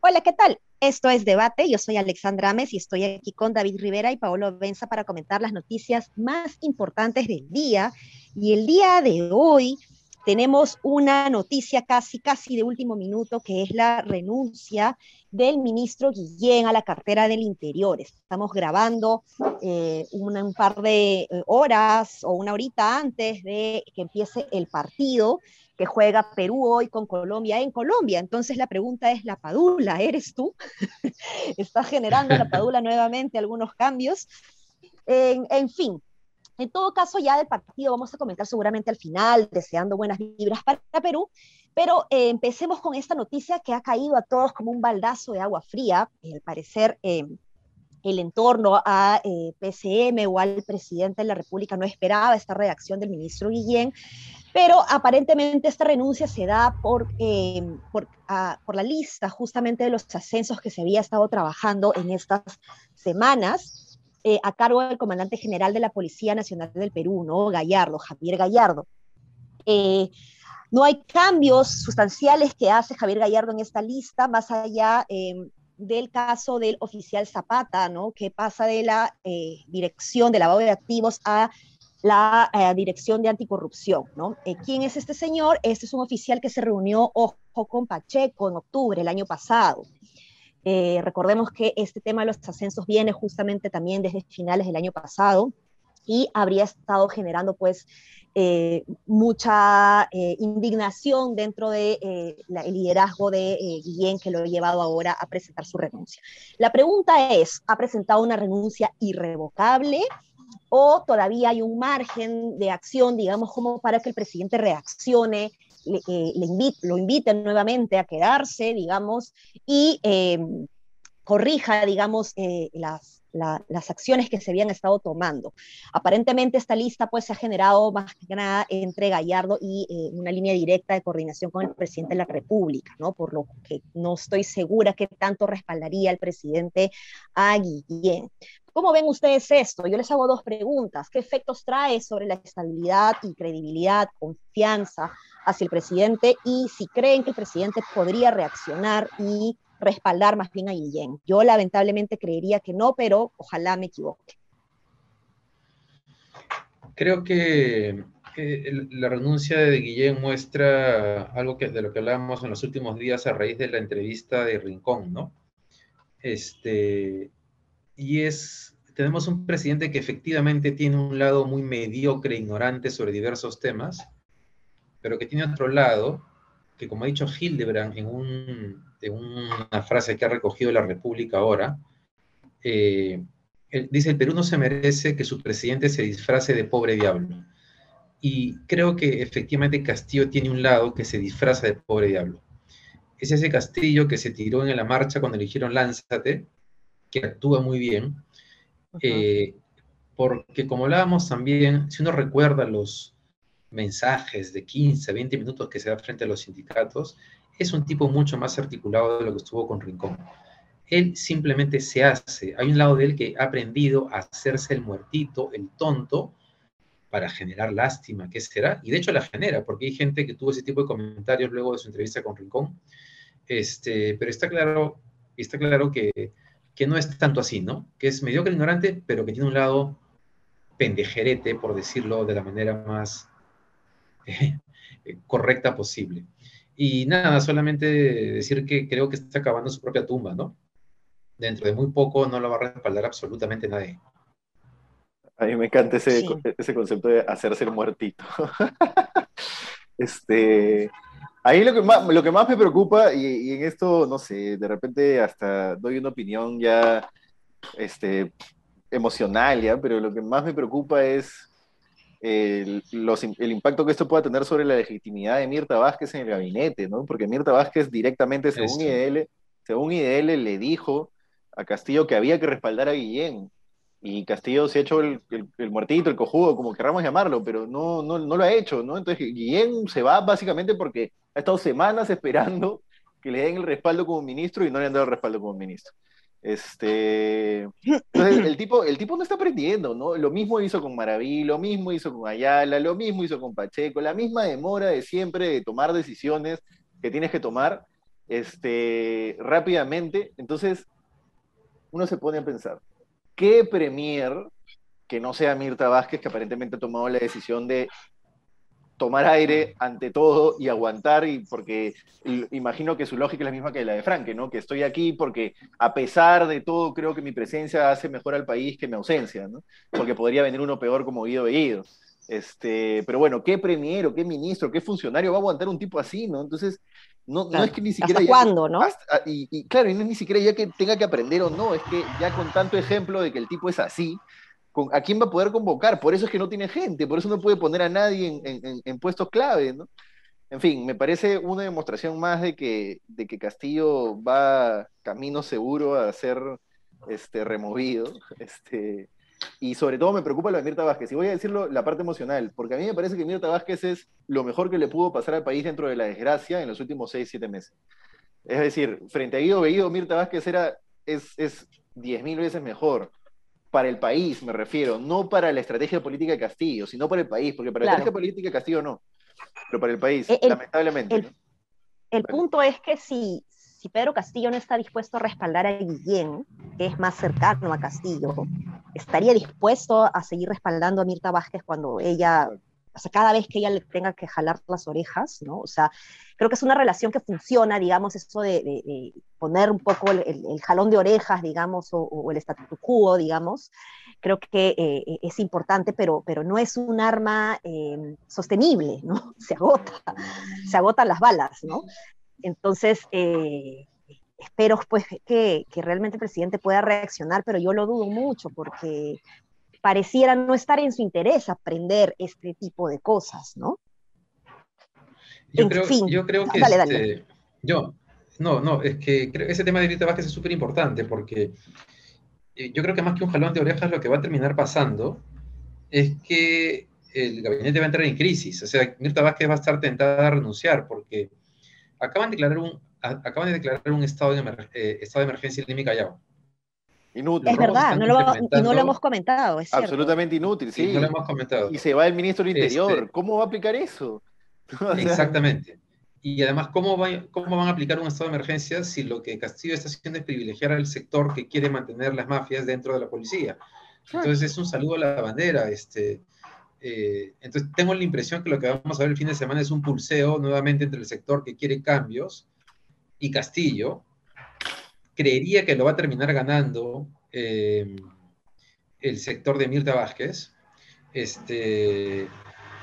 Hola, ¿qué tal? Esto es Debate, yo soy Alexandra Ames y estoy aquí con David Rivera y Paolo Benza para comentar las noticias más importantes del día. Y el día de hoy tenemos una noticia casi, casi de último minuto, que es la renuncia del ministro Guillén a la cartera del Interior. Estamos grabando eh, un par de eh, horas o una horita antes de que empiece el partido que juega Perú hoy con Colombia en Colombia. Entonces la pregunta es, ¿la Padula eres tú? ¿Estás generando la Padula nuevamente algunos cambios? En, fin, en todo caso, ya del partido vamos a comentar seguramente al final, deseando buenas vibras para Perú, pero eh, empecemos con esta noticia que ha caído a todos como un baldazo de agua fría. Al parecer, eh, el entorno a eh, PCM o al presidente de la República no esperaba esta reacción del ministro Guillén, pero aparentemente esta renuncia se da por, eh, por, la lista justamente de los ascensos que se había estado trabajando en estas semanas eh, a cargo del comandante general de la Policía Nacional del Perú, ¿no? Gallardo, Javier Gallardo. Eh, no hay cambios sustanciales que hace Javier Gallardo en esta lista, más allá del caso del oficial Zapata, ¿no? que pasa de la dirección de lavado de activos a la eh, Dirección de Anticorrupción. ¿no? Eh, ¿Quién es este señor? Este es un oficial que se reunió, ojo, con Pacheco en octubre del año pasado. Eh, recordemos que este tema de los ascensos viene justamente también desde finales del año pasado y habría estado generando pues mucha indignación dentro del de, el liderazgo de Guillén que lo ha llevado ahora a presentar su renuncia. La pregunta es, ¿ha presentado una renuncia irrevocable? o todavía hay un margen de acción, digamos, como para que el presidente reaccione, le, eh, lo invite nuevamente a quedarse, digamos, y eh, corrija, digamos, eh, las, acciones que se habían estado tomando. Aparentemente esta lista pues se ha generado más que nada entre Gallardo y una línea directa de coordinación con el presidente de la República, ¿no? Por lo que no estoy segura que tanto respaldaría el presidente a. ¿Cómo ven ustedes esto? Yo les hago dos preguntas. ¿Qué efectos trae sobre la estabilidad y credibilidad, confianza hacia el presidente? Y si creen que el presidente podría reaccionar y respaldar más bien a Guillén. Yo lamentablemente creería que no, pero ojalá me equivoque. Creo que la renuncia de Guillén muestra algo que, de lo que hablábamos en los últimos días a raíz de la entrevista de Rincón, ¿no? Este, y es, tenemos un presidente que efectivamente tiene un lado muy mediocre, ignorante sobre diversos temas, pero que tiene otro lado, que como ha dicho Hildebrand en, un, en una frase que ha recogido la República ahora, eh, dice, el Perú no se merece que su presidente se disfrace de pobre diablo. Y creo que efectivamente Castillo tiene un lado que se disfraza de pobre diablo. Es ese Castillo que se tiró en la marcha cuando le dijeron lánzate, que actúa muy bien, eh, porque como hablábamos también, si uno recuerda los mensajes de 15, 20 minutos que se da frente a los sindicatos, es un tipo mucho más articulado de lo que estuvo con Rincón. Él simplemente se hace, hay un lado de él que ha aprendido a hacerse el muertito, el tonto, para generar lástima, ¿qué será? Y de hecho la genera, porque hay gente que tuvo ese tipo de comentarios luego de su entrevista con Rincón, este, pero está claro, está claro que que no es tanto así, ¿no? Que es mediocre ignorante, pero que tiene un lado pendejerete, por decirlo de la manera más eh, correcta posible. Y nada, solamente decir que creo que está acabando su propia tumba, ¿no? Dentro de muy poco no lo va a respaldar absolutamente nadie. A mí me encanta ese, ese concepto de hacerse el muertito. este, Ahí lo que más, lo que más me preocupa, y, en esto, no sé, de repente hasta doy una opinión ya este, emocional, ¿ya? pero lo que más me preocupa es el, el, impacto que esto pueda tener sobre la legitimidad de Mirta Vázquez en el gabinete, ¿no? Porque Mirta Vázquez directamente, según IDL, según IDL, le dijo a Castillo que había que respaldar a Guillén y Castillo se ha hecho el, el, muertito, el cojudo, como queramos llamarlo, pero no, no, no, lo ha hecho, ¿no? Entonces Guillén se va básicamente porque ha estado semanas esperando que le den el respaldo como ministro y no le han dado el respaldo como ministro. Este, entonces, el tipo, el tipo no está aprendiendo, ¿no? Lo mismo hizo con Maraví, lo mismo hizo con Ayala, lo mismo hizo con Pacheco, la misma demora de siempre de tomar decisiones que tienes que tomar este, rápidamente. Entonces, uno se pone a pensar, ¿qué premier que no sea Mirta Vázquez, que aparentemente ha tomado la decisión de tomar aire ante todo y aguantar, y porque imagino que su lógica es la misma que la de Franke, ¿no? Que estoy aquí porque a pesar de todo creo que mi presencia hace mejor al país que mi ausencia, ¿no? Porque podría venir uno peor como Guido Bellido. Este, pero bueno, ¿qué premier qué ministro, qué funcionario va a aguantar un tipo así, ¿no? Entonces, no, no es que ni siquiera... ¿Hasta cuándo, no? y, y, claro, y no es ni siquiera ya que tenga que aprender o no, es que ya con tanto ejemplo de que el tipo es así, ¿a quién va a poder convocar? Por eso es que no tiene gente, por eso no puede poner a nadie en, puestos clave, ¿no? En fin, me parece una demostración más de que, de que Castillo va camino seguro a ser este, removido. Este, y sobre todo me preocupa lo de Mirta Vázquez. Y voy a decirlo la parte emocional, porque a mí me parece que Mirta Vázquez es lo mejor que le pudo pasar al país dentro de la desgracia en los últimos seis, siete meses. Es decir, frente a Guido Bellido, Mirta Vázquez era, es, es 10.000 veces mejor para el país, me refiero, no para la estrategia política de Castillo, sino para el país, porque para la estrategia política de Castillo no, pero para el país, lamentablemente. El, punto es que si, si Pedro Castillo no está dispuesto a respaldar a Guillén, que es más cercano a Castillo, estaría dispuesto a seguir respaldando a Mirta Vázquez cuando ella o cada vez que ella le tenga que jalar las orejas, ¿no? O sea, creo que es una relación que funciona, digamos, eso de, poner un poco el, jalón de orejas, digamos, o, el statu quo, digamos, creo que eh, eh, es importante, pero, pero no es un arma eh, sostenible, ¿no? Se agota, se agotan las balas, ¿no? Entonces, espero pues que, que realmente el presidente pueda reaccionar, pero yo lo dudo mucho porque pareciera no estar en su interés aprender este tipo de cosas, ¿no? Yo, creo, yo creo que este, yo, no, no, es que ese tema de Rita Vázquez es súper importante porque eh, yo creo que más que un jalón de orejas lo que va a terminar pasando es que el gabinete va a entrar en crisis. O sea, Mirta Vázquez va a estar tentada a renunciar porque acaban de declarar un, acaban de declarar un estado de, eh, estado de emergencia en Lima Callao. Inútil. Es verdad, no lo, no lo hemos comentado, es Absolutamente inútil, sí. No lo hemos comentado. Y se va el ministro del Interior. Este ¿Cómo va a aplicar eso? Exactamente. Y además, ¿cómo, ¿cómo van a aplicar un estado de emergencia si lo que Castillo está haciendo es privilegiar al sector que quiere mantener las mafias dentro de la policía? Entonces es un saludo a la bandera. Este, eh, entonces tengo la impresión que lo que vamos a ver el fin de semana es un pulseo nuevamente entre el sector que quiere cambios y Castillo, creería que lo va a terminar ganando eh, el sector de Mirta Vázquez, este,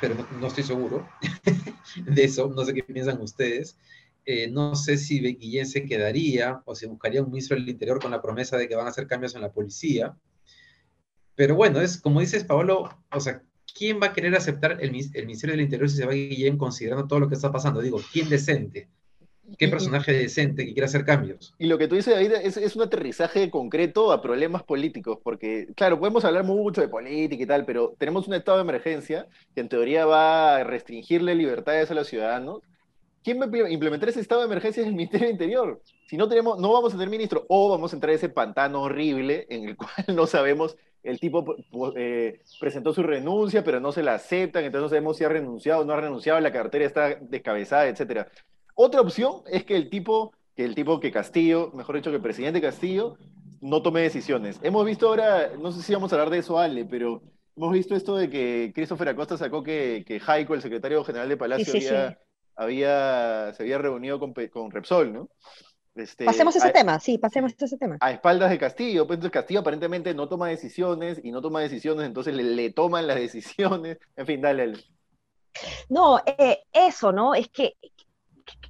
pero no, estoy seguro de eso, no sé qué piensan ustedes. Eh, no sé si Guillén se quedaría o si buscaría un ministro del Interior con la promesa de que van a hacer cambios en la policía. Pero bueno, es como dices, Pablo, o sea, ¿quién va a querer aceptar el, el Ministerio del Interior si se va Guillén considerando todo lo que está pasando? Digo, ¿quién decente? Qué personaje decente que quiera hacer cambios. Y lo que tú dices, David, es, es, un aterrizaje concreto a problemas políticos, porque, claro, podemos hablar mucho de política y tal, pero tenemos un estado de emergencia que en teoría va a restringirle libertades a los ciudadanos. ¿Quién va a implementar ese estado de emergencia es el Ministerio del Interior? Si no tenemos, no vamos a tener ministro, o vamos a entrar a ese pantano horrible en el cual no sabemos, el tipo eh, presentó su renuncia, pero no se la aceptan, entonces no sabemos si ha renunciado o no ha renunciado, la cartera está descabezada, etcétera. Otra opción es que el tipo, que el tipo que Castillo, mejor dicho, que el presidente Castillo, no tome decisiones. Hemos visto ahora, no sé si vamos a hablar de eso, Ale, pero hemos visto esto de que Christopher Acosta sacó que, que Jaico, el secretario general de Palacio, había, se había reunido con, con Repsol, ¿no? Este, pasemos ese tema, sí, pasemos ese tema. A espaldas de Castillo, pues entonces Castillo aparentemente no toma decisiones y no toma decisiones, entonces le, toman las decisiones. En fin, dale. No, eh, eso, ¿no? Es que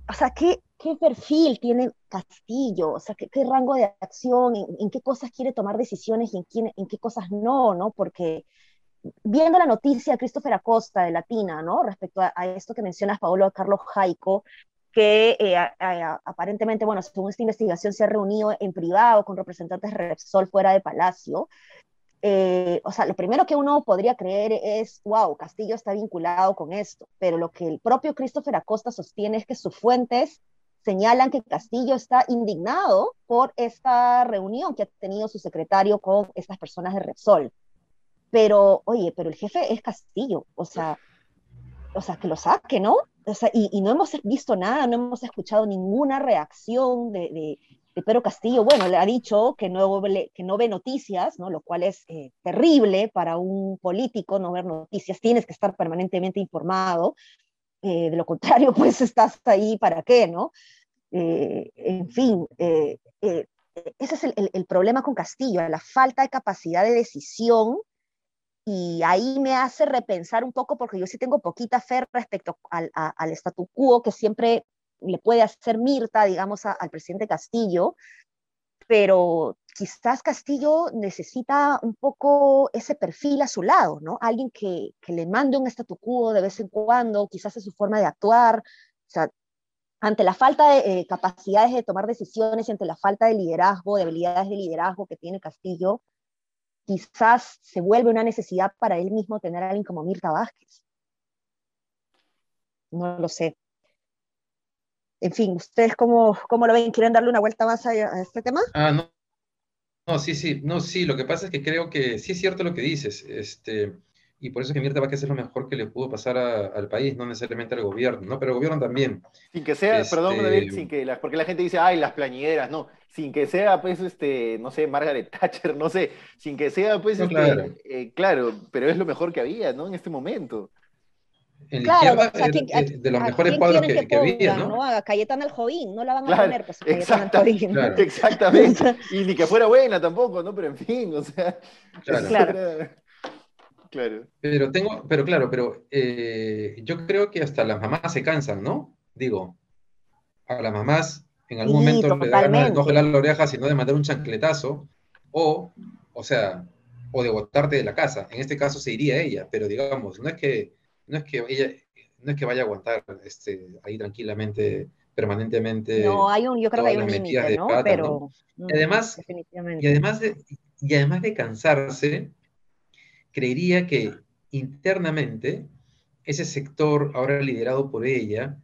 o sea, ¿qué, qué perfil tiene Castillo? O sea, ¿qué, qué rango de acción? En, qué cosas quiere tomar decisiones y en, quién, en qué cosas no, ¿no? Porque viendo la noticia de Christopher Acosta de Latina, ¿no? Respecto a, esto que mencionas, Paolo Carlos Jaico, que eh, aparentemente, bueno, según esta investigación se ha reunido en privado con representantes de Repsol fuera de Palacio, eh, o sea, lo primero que uno podría creer es, wow, Castillo está vinculado con esto, pero lo que el propio Christopher Acosta sostiene es que sus fuentes señalan que Castillo está indignado por esta reunión que ha tenido su secretario con estas personas de Repsol. Pero, oye, pero el jefe es Castillo, o sea, o sea, que lo saque, ¿no? O sea, y, no hemos visto nada, no hemos escuchado ninguna reacción de, de, Pedro Castillo. Bueno, le ha dicho que no, que no ve noticias, ¿no? Lo cual es eh, terrible para un político no ver noticias. Tienes que estar permanentemente informado. Eh, de lo contrario, pues estás ahí para qué, ¿no? Eh, en fin, ese es el, el, problema con Castillo, la falta de capacidad de decisión y ahí me hace repensar un poco, porque yo sí tengo poquita fe respecto al, al statu quo que siempre le puede hacer Mirta, digamos, al presidente Castillo, pero quizás Castillo necesita un poco ese perfil a su lado, ¿no? Alguien que, que le mande un statu quo de vez en cuando, quizás es su forma de actuar, o sea, ante la falta de eh, capacidades de tomar decisiones y ante la falta de liderazgo, de habilidades de liderazgo que tiene Castillo, quizás se vuelve una necesidad para él mismo tener a alguien como Mirta Vázquez. No lo sé. En fin, ¿ustedes cómo, cómo lo ven? ¿Quieren darle una vuelta más a, este tema? Ah, no. No, sí, sí, no, sí, lo que pasa es que creo que sí es cierto lo que dices, este, y por eso es que Mirta Vázquez es lo mejor que le pudo pasar al país, no necesariamente al gobierno, ¿no? Pero el gobierno también. Sin que sea, perdón, este, David, sin que porque la gente dice, ay, las plañideras, no, sin que sea, pues, este, no sé, Margaret Thatcher, no sé, sin que sea, pues, este, claro. Eh, claro. pero es lo mejor que había, ¿no? En este momento. En claro, izquierda, de, los mejores cuadros que, que, había, ¿no? ¿no? A Cayetana Aljovín, no la van a poner, pues, exacta, claro. Exactamente, y ni que fuera buena tampoco, ¿no? Pero en fin, o sea... Claro. claro. claro. Pero tengo, pero claro, pero eh, yo creo que hasta las mamás se cansan, ¿no? Digo, a las mamás en algún momento le da no jalar la oreja, sino de mandar un chancletazo, o, o sea, o de botarte de la casa. En este caso se iría ella, pero digamos, no es que, no es que ella, no es que vaya a aguantar este, ahí tranquilamente, permanentemente. No, hay un, yo creo que hay un límite, ¿no? pero, y además, y además de, y además de cansarse, creería que internamente ese sector, ahora liderado por ella,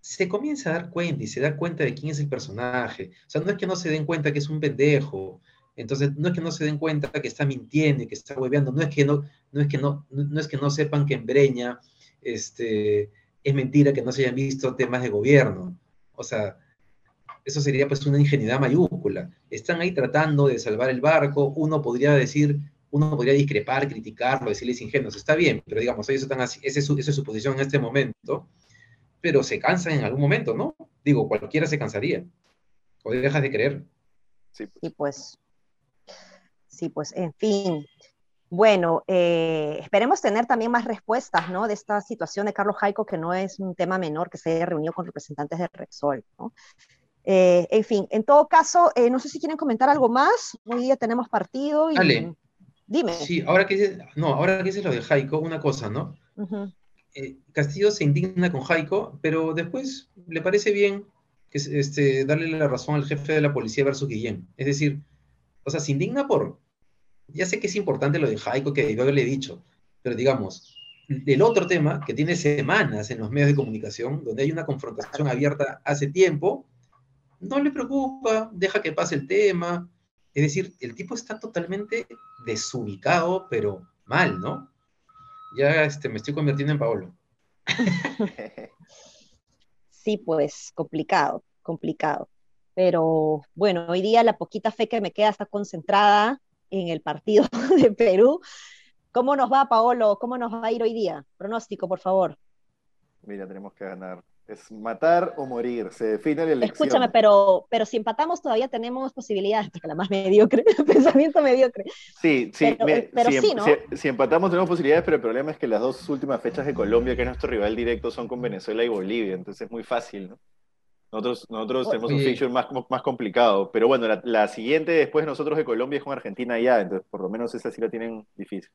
se comienza a dar cuenta y se da cuenta de quién es el personaje. O sea, no es que no se den cuenta que es un pendejo, entonces no es que no se den cuenta que está mintiendo y que está hueveando, no es que no, no es que no, no es que no sepan que en Breña este, es mentira que no se hayan visto temas de gobierno. O sea, eso sería pues una ingenuidad mayúscula. Están ahí tratando de salvar el barco, uno podría decir, uno podría discrepar, criticarlo, decirles ingenuos, está bien, pero digamos, ellos están así, esa es su, esa es su posición en este momento, pero se cansan en algún momento, ¿no? Digo, cualquiera se cansaría. O dejas de creer. Sí, pues. Sí, pues, en fin. Bueno, eh, esperemos tener también más respuestas, ¿no? De esta situación de Carlos Jaico, que no es un tema menor que se haya reunido con representantes de Repsol, ¿no? Eh, en fin, en todo caso, eh, no sé si quieren comentar algo más. Hoy día tenemos partido y... Dale. Dime. Sí, ahora que dices, no, ahora que lo de Jaico, una cosa, ¿no? Eh, Castillo se indigna con Jaico, pero después le parece bien que, este, darle la razón al jefe de la policía versus Guillén. Es decir, o sea, se indigna por... Ya sé que es importante lo de Jaico, que yo le he dicho, pero digamos, el otro tema que tiene semanas en los medios de comunicación, donde hay una confrontación abierta hace tiempo, no le preocupa, deja que pase el tema. Es decir, el tipo está totalmente desubicado, pero mal, ¿no? ya este, me estoy convirtiendo en Paolo. sí, pues complicado, complicado. Pero bueno, hoy día la poquita fe que me queda está concentrada en el partido de Perú. ¿Cómo nos va, Paolo? ¿Cómo nos va a ir hoy día? Pronóstico, por favor. Mira, tenemos que ganar es matar o morir, se define la elección. Escúchame, pero, pero si empatamos todavía tenemos posibilidades, porque la más mediocre, pensamiento mediocre. Sí, sí, pero, si, sí, ¿no? si, empatamos tenemos posibilidades, pero el problema es que las dos últimas fechas de Colombia, que es nuestro rival directo, son con Venezuela y Bolivia, entonces es muy fácil, ¿no? Nosotros, nosotros tenemos un fixture más, más complicado, pero bueno, la, siguiente después de nosotros de Colombia es con Argentina ya, entonces por lo menos esa sí la tienen difícil.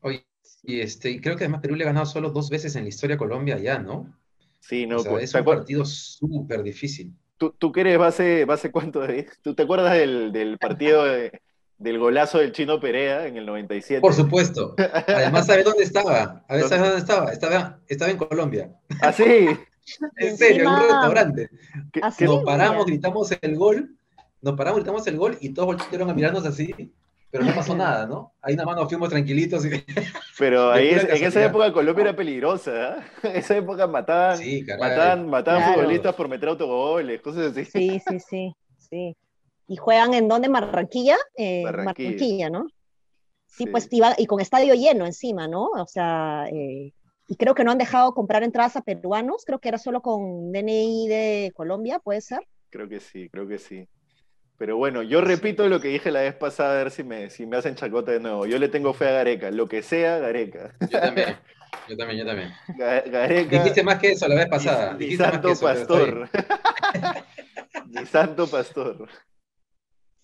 Oye, y este, creo que además Perú le ha ganado solo dos veces en la historia a Colombia ya, ¿no? Sí, no, pues, es un partido súper difícil. ¿Tú, ¿Tú qué eres base, base cuánto de ¿Tú te acuerdas del, del partido del golazo del Chino Perea en el 97? Por supuesto. Además, ¿sabes dónde estaba? A ver, ¿sabes dónde estaba? Estaba, estaba en Colombia. ¿Ah, sí? En serio, en un restaurante. Nos paramos, gritamos el gol, nos paramos, gritamos el gol y todos voltearon a mirarnos así, pero no pasó nada, ¿no? Ahí nada más nos fuimos tranquilitos y... Pero ahí, es- en esa época Colombia era peligrosa, ¿ah? En esa época mataban, Sí, mataban, mataban Claro. futbolistas por meter autogoles, cosas así. Sí, sí, sí, sí. ¿Y juegan en dónde? ¿Marranquilla? Eh, Barranquilla. Barranquilla, ¿no? Sí, Sí. pues iba- y con estadio lleno encima, ¿no? O sea, eh, y creo que no han dejado comprar entradas a peruanos, creo que era solo con DNI de Colombia, ¿puede ser? Creo que sí, creo que sí. Pero bueno, yo repito lo que dije la vez pasada, a ver si me, si me hacen chacota de nuevo. Yo le tengo fe a Gareca, lo que sea, Gareca. Yo también, yo también, yo también. Ga- Gareca. Dijiste más que eso la vez pasada. Más santo que eso, pastor. mi santo pastor.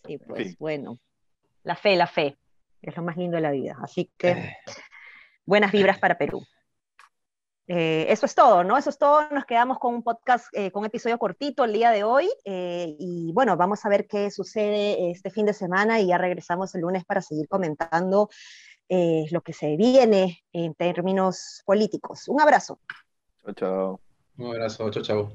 Sí, pues Sí. bueno. La fe, la fe, es lo más lindo de la vida. Así que Eh, buenas vibras para Perú. Eh, eso es todo, ¿no? Eso es todo. Nos quedamos con un podcast, eh, con un episodio cortito el día de hoy. eh, y bueno, vamos a ver qué sucede este fin de semana y ya regresamos el lunes para seguir comentando eh, lo que se viene en términos políticos. Un abrazo. Chao, chao. Un abrazo, chao, chao.